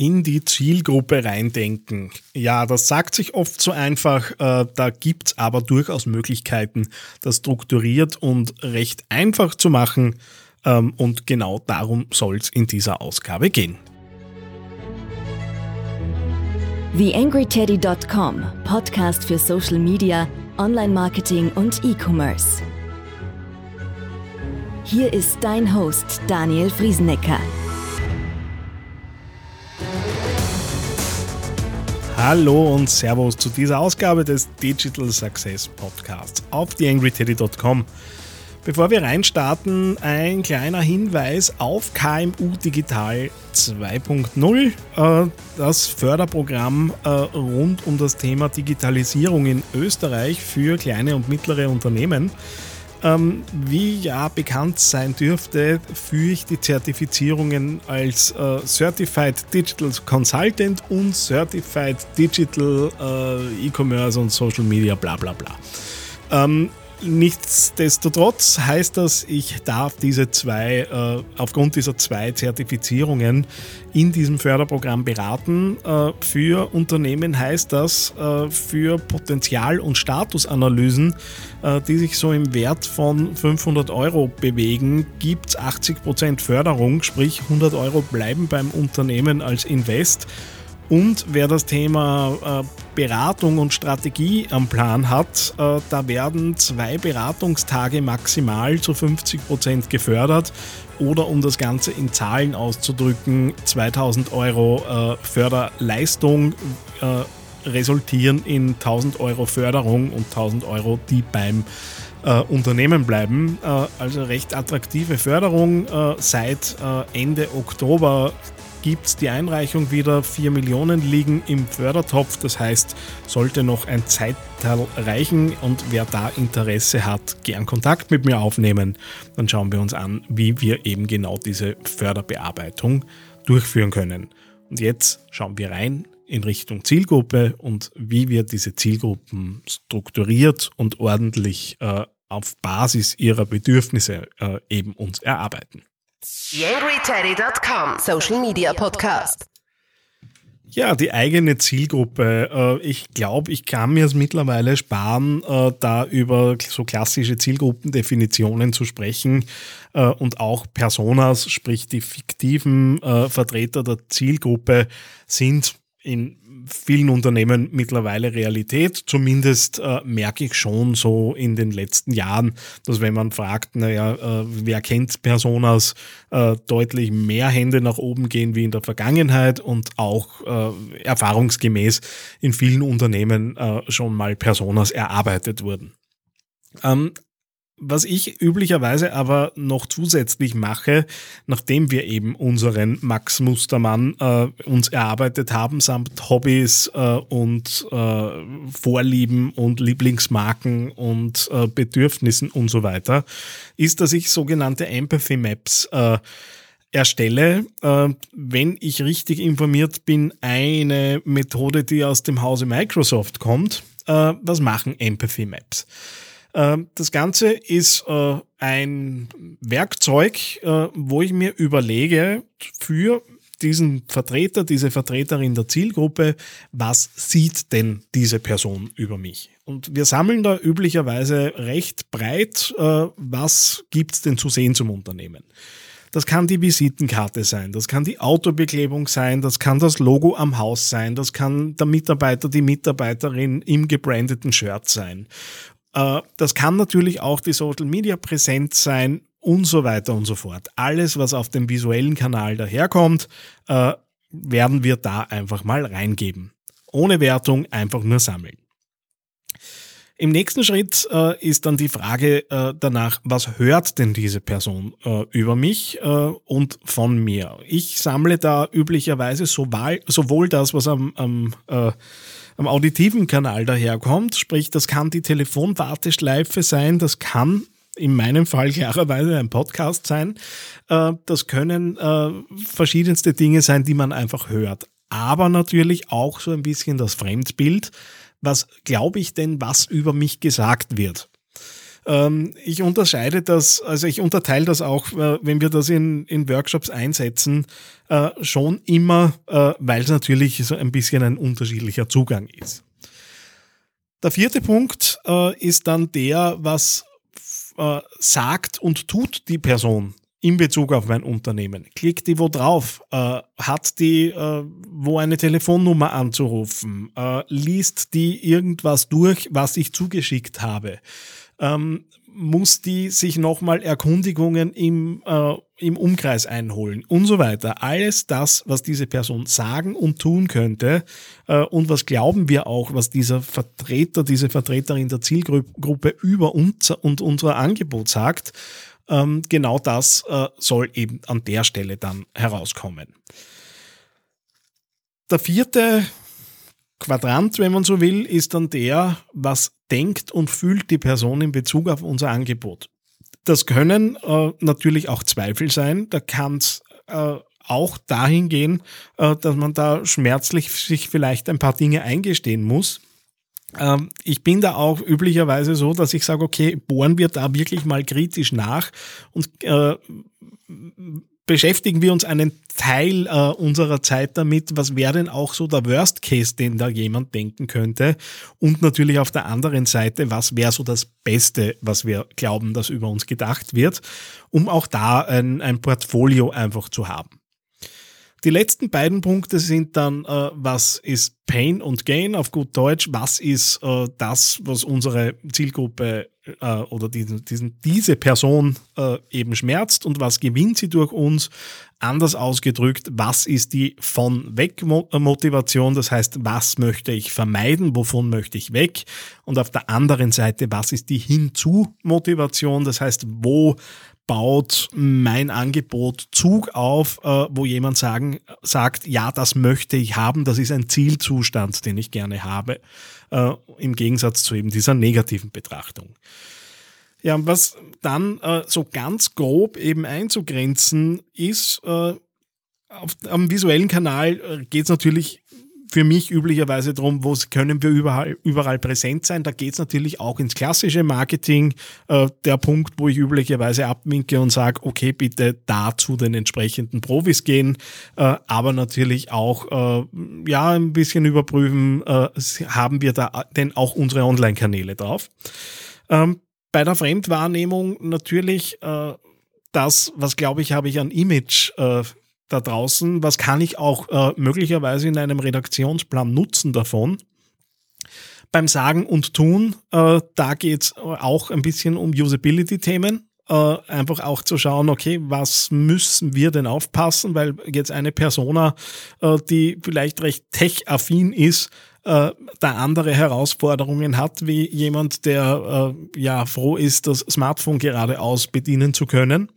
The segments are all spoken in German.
in die Zielgruppe reindenken. Ja, das sagt sich oft so einfach, äh, da gibt's aber durchaus Möglichkeiten, das strukturiert und recht einfach zu machen. Ähm, und genau darum soll's in dieser Ausgabe gehen. TheAngryTeddy.com, Podcast für Social Media, Online-Marketing und E-Commerce. Hier ist dein Host Daniel Friesenecker. Hallo und Servus zu dieser Ausgabe des Digital Success Podcasts auf theangryteddy.com. Bevor wir reinstarten, ein kleiner Hinweis auf KMU Digital 2.0, äh, das Förderprogramm äh, rund um das Thema Digitalisierung in Österreich für kleine und mittlere Unternehmen. Ähm, wie ja bekannt sein dürfte, führe ich die Zertifizierungen als äh, Certified Digital Consultant und Certified Digital äh, E-Commerce und Social Media, bla bla bla. Ähm, Nichtsdestotrotz heißt das, ich darf diese zwei, äh, aufgrund dieser zwei Zertifizierungen in diesem Förderprogramm beraten. Äh, für Unternehmen heißt das, äh, für Potenzial- und Statusanalysen, äh, die sich so im Wert von 500 Euro bewegen, gibt es 80% Förderung, sprich 100 Euro bleiben beim Unternehmen als Invest. Und wer das Thema äh, Beratung und Strategie am Plan hat, äh, da werden zwei Beratungstage maximal zu 50 Prozent gefördert oder um das Ganze in Zahlen auszudrücken, 2000 Euro äh, Förderleistung resultieren in 1000 Euro Förderung und 1000 Euro, die beim äh, Unternehmen bleiben. Äh, also recht attraktive Förderung. Äh, seit Ende Oktober gibt es die Einreichung wieder. 4 Millionen liegen im Fördertopf. Das heißt, sollte noch ein Zeitteil reichen und wer da Interesse hat, gern Kontakt mit mir aufnehmen. Dann schauen wir uns an, wie wir eben genau diese Förderbearbeitung durchführen können. Und jetzt schauen wir rein in Richtung Zielgruppe und wie wir diese Zielgruppen strukturiert und ordentlich äh, auf Basis ihrer Bedürfnisse äh, eben uns erarbeiten. YangryTeddy.com Social Media Podcast. Ja, die eigene Zielgruppe. Äh, ich glaube, ich kann mir es mittlerweile sparen, äh, da über so klassische Zielgruppendefinitionen zu sprechen äh, und auch Personas, sprich die fiktiven Vertreter der Zielgruppe sind in vielen Unternehmen mittlerweile Realität. Zumindest äh, merke ich schon so in den letzten Jahren, dass wenn man fragt, naja, äh, wer kennt Personas, äh, deutlich mehr Hände nach oben gehen wie in der Vergangenheit und auch äh, erfahrungsgemäß in vielen Unternehmen äh, schon mal Personas erarbeitet wurden. Ähm, was ich üblicherweise aber noch zusätzlich mache, nachdem wir eben unseren Max Mustermann äh, uns erarbeitet haben, samt Hobbys äh, und äh, Vorlieben und Lieblingsmarken und äh, Bedürfnissen und so weiter, ist, dass ich sogenannte Empathy Maps äh, erstelle, äh, wenn ich richtig informiert bin, eine Methode, die aus dem Hause Microsoft kommt. was machen Empathy Maps? Ähm, das Ganze ist äh, ein Werkzeug, äh, wo ich mir überlege, für diesen Vertreter, diese Vertreterin der Zielgruppe, was sieht denn diese Person über mich? Und wir sammeln da üblicherweise recht breit, äh, was gibt's denn zu sehen zum Unternehmen. Das kann die Visitenkarte sein, das kann die Autobeklebung sein, das kann das Logo am Haus sein, das kann der Mitarbeiter, die Mitarbeiterin im gebrandeten Shirt sein. Äh, das kann natürlich auch die Social Media Präsenz sein und so weiter und so fort. Alles, was auf dem visuellen Kanal daherkommt, äh, werden wir da einfach mal reingeben. Ohne Wertung, einfach nur sammeln. Im nächsten Schritt äh, ist dann die Frage äh, danach, was hört denn diese Person äh, über mich äh, und von mir? Ich sammle da üblicherweise sowohl, sowohl das, was am, am am auditiven Kanal daherkommt. Sprich, das kann die Telefonwarteschleife sein, das kann in meinem Fall klarerweise ein Podcast sein. Äh, das können äh, verschiedenste Dinge sein, die man einfach hört. Aber natürlich auch so ein bisschen das Fremdbild. Was glaube ich denn, was über mich gesagt wird? Ähm, ich unterscheide das, also ich unterteile das auch, äh, wenn wir das in, in Workshops einsetzen, äh, schon immer, äh, weil es natürlich so ein bisschen ein unterschiedlicher Zugang ist. Der vierte Punkt ist dann der, was sagt und tut die Person in Bezug auf mein Unternehmen. Klickt die wo drauf? Äh, hat die äh, wo eine Telefonnummer anzurufen? Äh, liest die irgendwas durch, was ich zugeschickt habe? Ähm, muss die sich nochmal Erkundigungen im, äh, im Umkreis einholen und so weiter. Alles das, was diese Person sagen und tun könnte äh, und was glauben wir auch, was dieser Vertreter, diese Vertreterin der Zielgruppe über uns und unser Angebot sagt, ähm, genau das äh, soll eben an der Stelle dann herauskommen. Der vierte Quadrant, wenn man so will, ist dann der, was denkt und fühlt die Person in Bezug auf unser Angebot. Das können äh, natürlich auch Zweifel sein. Da kann es äh, auch dahin gehen, äh, dass man da schmerzlich sich vielleicht ein paar Dinge eingestehen muss. Ähm, ich bin da auch üblicherweise so, dass ich sage, okay, bohren wir da wirklich mal kritisch nach und äh, beschäftigen wir uns einen Teil äh, unserer Zeit damit, was wäre denn auch so der Worst Case, den da jemand denken könnte und natürlich auf der anderen Seite, was wäre so das Beste, was wir glauben, dass über uns gedacht wird, um auch da ein, ein Portfolio einfach zu haben. Die letzten beiden Punkte sind dann, äh, was ist Pain und Gain auf gut Deutsch? Was ist äh, das, was unsere Zielgruppe äh, oder diesen, diesen, diese Person äh, eben schmerzt und was gewinnt sie durch uns? Anders ausgedrückt, was ist die von weg Motivation? Das heißt, was möchte ich vermeiden? Wovon möchte ich weg? Und auf der anderen Seite, was ist die hinzu Motivation? Das heißt, wo baut mein Angebot Zug auf, äh, wo jemand sagen, sagt, ja, das möchte ich haben, das ist ein Zielzustand, den ich gerne habe, äh, im Gegensatz zu eben dieser negativen Betrachtung. Ja, was dann äh, so ganz grob eben einzugrenzen ist, auf, am visuellen Kanal geht es natürlich für mich üblicherweise darum, wo können wir überall, überall präsent sein. Da geht es natürlich auch ins klassische Marketing. Äh, der Punkt, wo ich üblicherweise abwinke und sage, okay, bitte da zu den entsprechenden Profis gehen, äh, aber natürlich auch äh, ja ein bisschen überprüfen, äh, haben wir da denn auch unsere Online-Kanäle drauf. Ähm, bei der Fremdwahrnehmung natürlich äh, das, was glaube ich, habe ich an Image äh, da draußen, was kann ich auch äh, möglicherweise in einem Redaktionsplan nutzen davon. Beim Sagen und Tun, äh, da geht es auch ein bisschen um Usability-Themen. Äh, einfach auch zu schauen, okay, was müssen wir denn aufpassen, weil jetzt eine Persona, äh, die vielleicht recht tech-affin ist, äh, da andere Herausforderungen hat, wie jemand, der äh, ja froh ist, das Smartphone geradeaus bedienen zu können.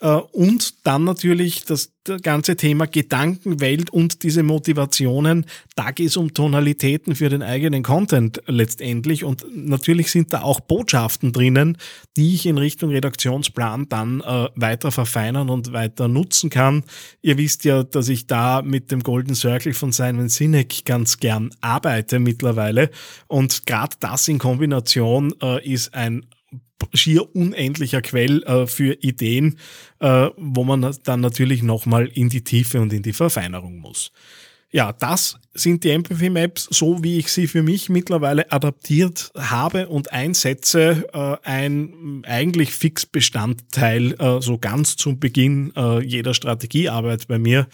Äh, und dann natürlich das ganze Thema Gedankenwelt und diese Motivationen. Da geht es um Tonalitäten für den eigenen Content letztendlich. Und natürlich sind da auch Botschaften drinnen, die ich in Richtung Redaktionsplan dann äh, weiter verfeinern und weiter nutzen kann. Ihr wisst ja, dass ich da mit dem Golden Circle von Simon Sinek ganz gern arbeite mittlerweile. Und gerade das in Kombination äh, ist ein schier unendlicher Quell äh, für Ideen, äh, wo man dann natürlich nochmal in die Tiefe und in die Verfeinerung muss. Ja, das sind die Empathy Maps, so wie ich sie für mich mittlerweile adaptiert habe und einsetze, äh, ein eigentlich fix Bestandteil, äh, so ganz zum Beginn äh, jeder Strategiearbeit bei mir.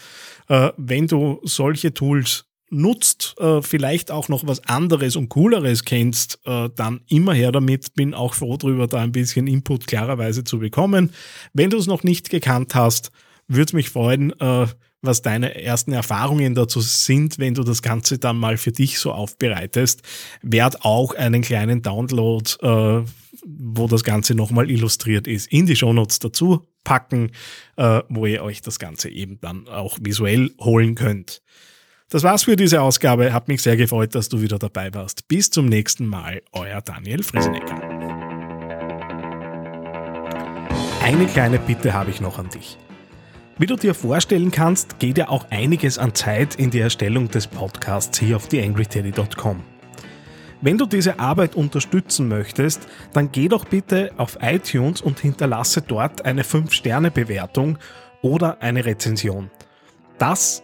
Äh, wenn du solche Tools nutzt, äh, vielleicht auch noch was anderes und cooleres kennst, äh, dann immer her damit. Bin auch froh darüber, da ein bisschen Input klarerweise zu bekommen. Wenn du es noch nicht gekannt hast, würde mich freuen, äh, was deine ersten Erfahrungen dazu sind, wenn du das Ganze dann mal für dich so aufbereitest. Werd auch einen kleinen Download, äh, wo das Ganze nochmal illustriert ist, in die Shownotes dazu packen, äh, wo ihr euch das Ganze eben dann auch visuell holen könnt. Das war's für diese Ausgabe. Hat mich sehr gefreut, dass du wieder dabei warst. Bis zum nächsten Mal, euer Daniel Friesenecker. Eine kleine Bitte habe ich noch an dich. Wie du dir vorstellen kannst, geht ja auch einiges an Zeit in die Erstellung des Podcasts hier auf theangryteddy.com. Wenn du diese Arbeit unterstützen möchtest, dann geh doch bitte auf iTunes und hinterlasse dort eine 5-Sterne-Bewertung oder eine Rezension. Das